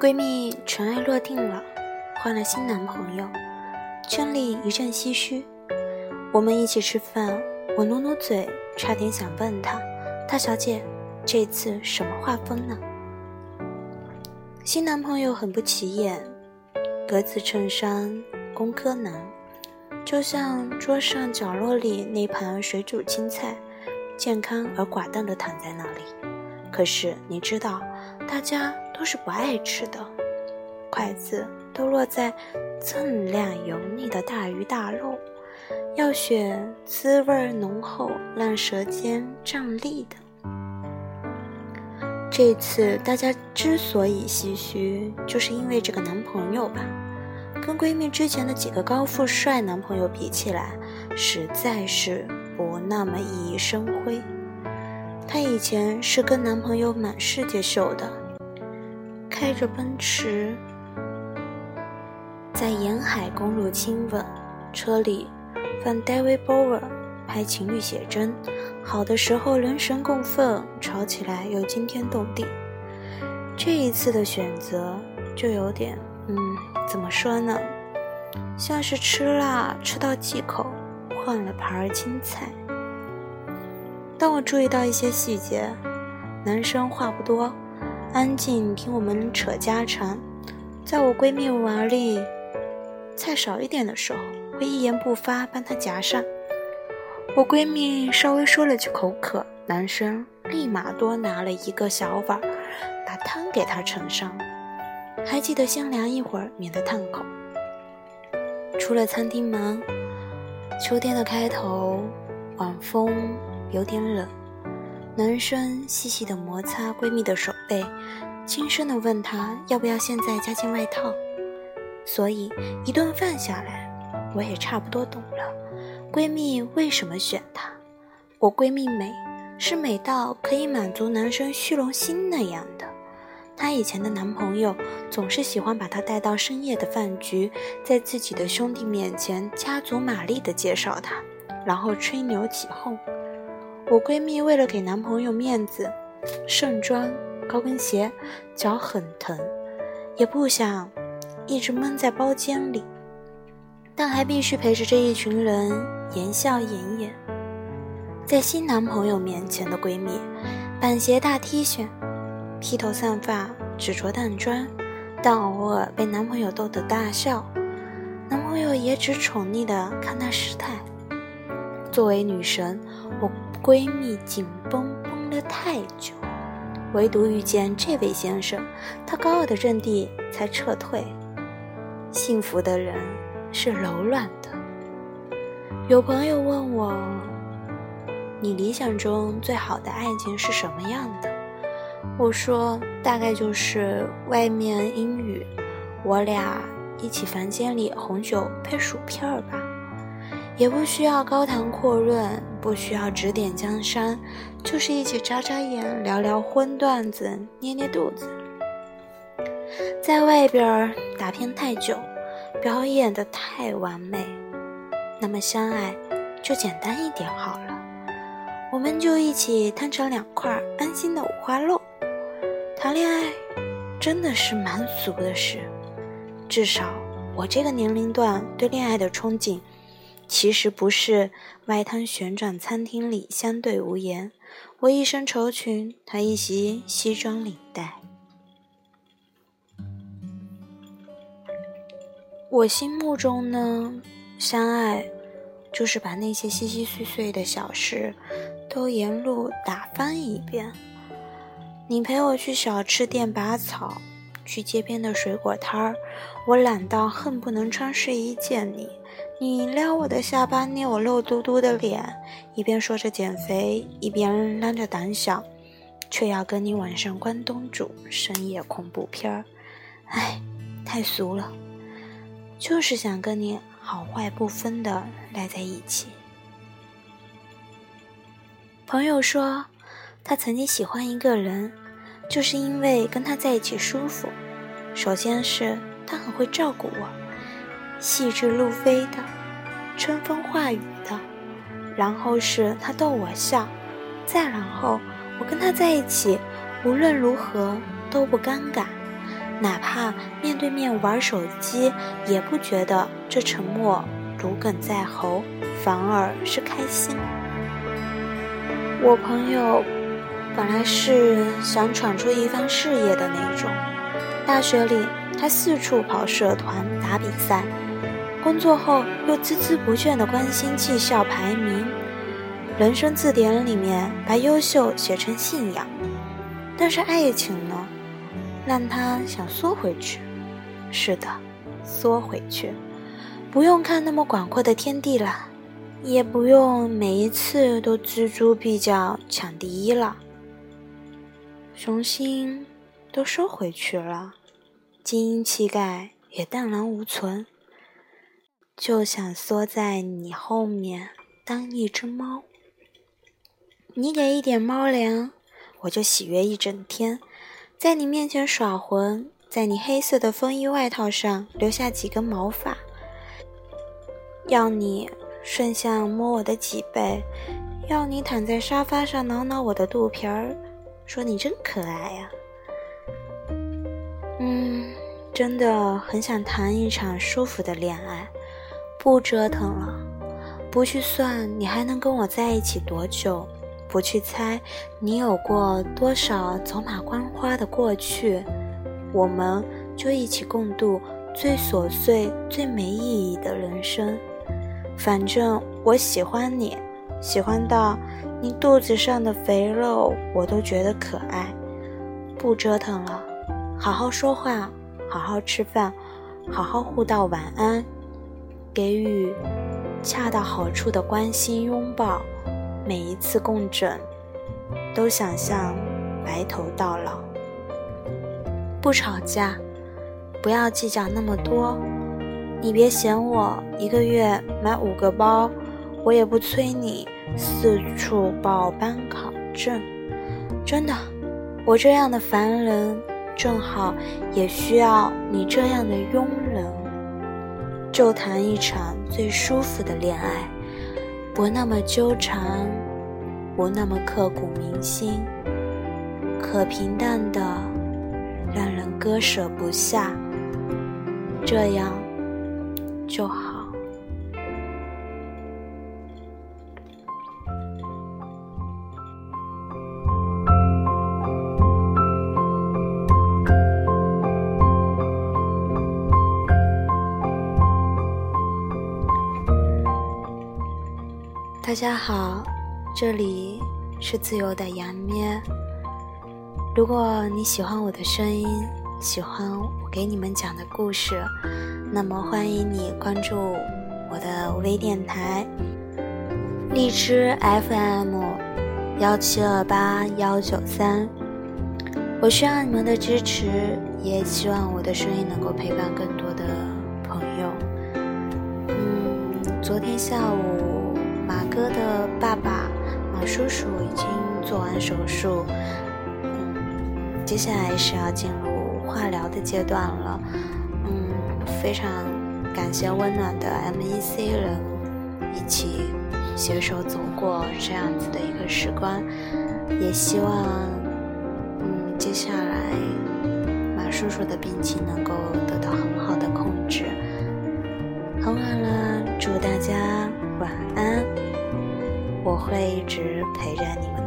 闺蜜尘埃落定了，换了新男朋友，圈里一阵唏嘘。我们一起吃饭，我努努嘴，差点想问她：“大小姐，这次什么画风呢？”新男朋友很不起眼，格子衬衫，工科男，就像桌上角落里那盘水煮青菜，健康而寡淡的躺在那里。可是你知道，大家都是不爱吃的，筷子都落在锃亮油腻的大鱼大肉，要选滋味浓厚、让舌尖站立的。这次大家之所以唏嘘，就是因为这个男朋友吧，跟闺蜜之前的几个高富帅男朋友比起来，实在是不那么熠熠生辉。她以前是跟男朋友满世界秀的，开着奔驰，在沿海公路亲吻，车里放 David Bowie 拍情侣写真。好的时候人神共愤，吵起来又惊天动地。这一次的选择就有点，嗯，怎么说呢？像是吃辣吃到忌口，换了盘儿青菜。当我注意到一些细节，男生话不多，安静听我们扯家常。在我闺蜜碗里菜少一点的时候，会一言不发帮她夹上。我闺蜜稍微说了句口渴，男生立马多拿了一个小碗，把汤给她盛上。还记得先凉一会儿，免得烫口。出了餐厅门，秋天的开头，晚风有点冷。男生细细的摩擦闺蜜的手背，轻声的问她要不要现在加件外套。所以一顿饭下来，我也差不多懂了。闺蜜为什么选她？我闺蜜美，是美到可以满足男生虚荣心那样的。她以前的男朋友总是喜欢把她带到深夜的饭局，在自己的兄弟面前加足马力的介绍她，然后吹牛起哄。我闺蜜为了给男朋友面子，盛装高跟鞋，脚很疼，也不想一直闷在包间里。但还必须陪着这一群人言笑晏晏。在新男朋友面前的闺蜜，板鞋大 T 恤，披头散发，只着淡妆，但偶尔被男朋友逗得大笑，男朋友也只宠溺的看她失态。作为女神，我闺蜜紧绷绷了太久，唯独遇见这位先生，她高傲的阵地才撤退。幸福的人。是柔软的。有朋友问我：“你理想中最好的爱情是什么样的？”我说：“大概就是外面阴雨，我俩一起房间里红酒配薯片儿吧，也不需要高谈阔论，不需要指点江山，就是一起眨眨眼，聊聊荤段子，捏捏肚子，在外边打拼太久。”表演的太完美，那么相爱就简单一点好了。我们就一起摊成两块，安心的五花肉。谈恋爱真的是蛮俗的事，至少我这个年龄段对恋爱的憧憬，其实不是外滩旋转餐厅里相对无言，我一身绸裙，他一袭西装领带。我心目中呢，相爱就是把那些细细碎碎的小事都沿路打翻一遍。你陪我去小吃店拔草，去街边的水果摊儿，我懒到恨不能穿睡衣见你。你撩我的下巴，捏我肉嘟嘟的脸，一边说着减肥，一边嚷着胆小，却要跟你晚上关东煮深夜恐怖片儿。唉，太俗了。就是想跟你好坏不分的赖在一起。朋友说，他曾经喜欢一个人，就是因为跟他在一起舒服。首先是他很会照顾我，细致入微的，春风化雨的；然后是他逗我笑，再然后我跟他在一起，无论如何都不尴尬。哪怕面对面玩手机，也不觉得这沉默如鲠在喉，反而是开心。我朋友本来是想闯出一番事业的那种，大学里他四处跑社团打比赛，工作后又孜孜不倦地关心绩效排名，人生字典里面把优秀写成信仰。但是爱情呢？让他想缩回去，是的，缩回去，不用看那么广阔的天地了，也不用每一次都锱铢必较抢第一了，雄心都收回去了，精英气概也荡然无存，就想缩在你后面当一只猫，你给一点猫粮，我就喜悦一整天。在你面前耍浑，在你黑色的风衣外套上留下几根毛发，要你顺向摸我的脊背，要你躺在沙发上挠挠我的肚皮儿，说你真可爱呀。嗯，真的很想谈一场舒服的恋爱，不折腾了，不去算你还能跟我在一起多久。不去猜你有过多少走马观花的过去，我们就一起共度最琐碎、最没意义的人生。反正我喜欢你，喜欢到你肚子上的肥肉我都觉得可爱。不折腾了，好好说话，好好吃饭，好好互道晚安，给予恰到好处的关心拥抱。每一次共枕，都想象白头到老。不吵架，不要计较那么多。你别嫌我一个月买五个包，我也不催你四处报班考证。真的，我这样的凡人，正好也需要你这样的庸人。就谈一场最舒服的恋爱。不那么纠缠，不那么刻骨铭心，可平淡的让人割舍不下，这样就好。大家好，这里是自由的杨咩。如果你喜欢我的声音，喜欢我给你们讲的故事，那么欢迎你关注我的微电台荔枝 FM 幺七二八幺九三。我需要你们的支持，也希望我的声音能够陪伴更多的朋友。嗯，昨天下午。哥的爸爸马叔叔已经做完手术，嗯，接下来是要进入化疗的阶段了，嗯，非常感谢温暖的 MEC 人一起携手走过这样子的一个时光，也希望，嗯，接下来马叔叔的病情能够得到很好的控制。很晚了，祝大家。会一直陪着你们。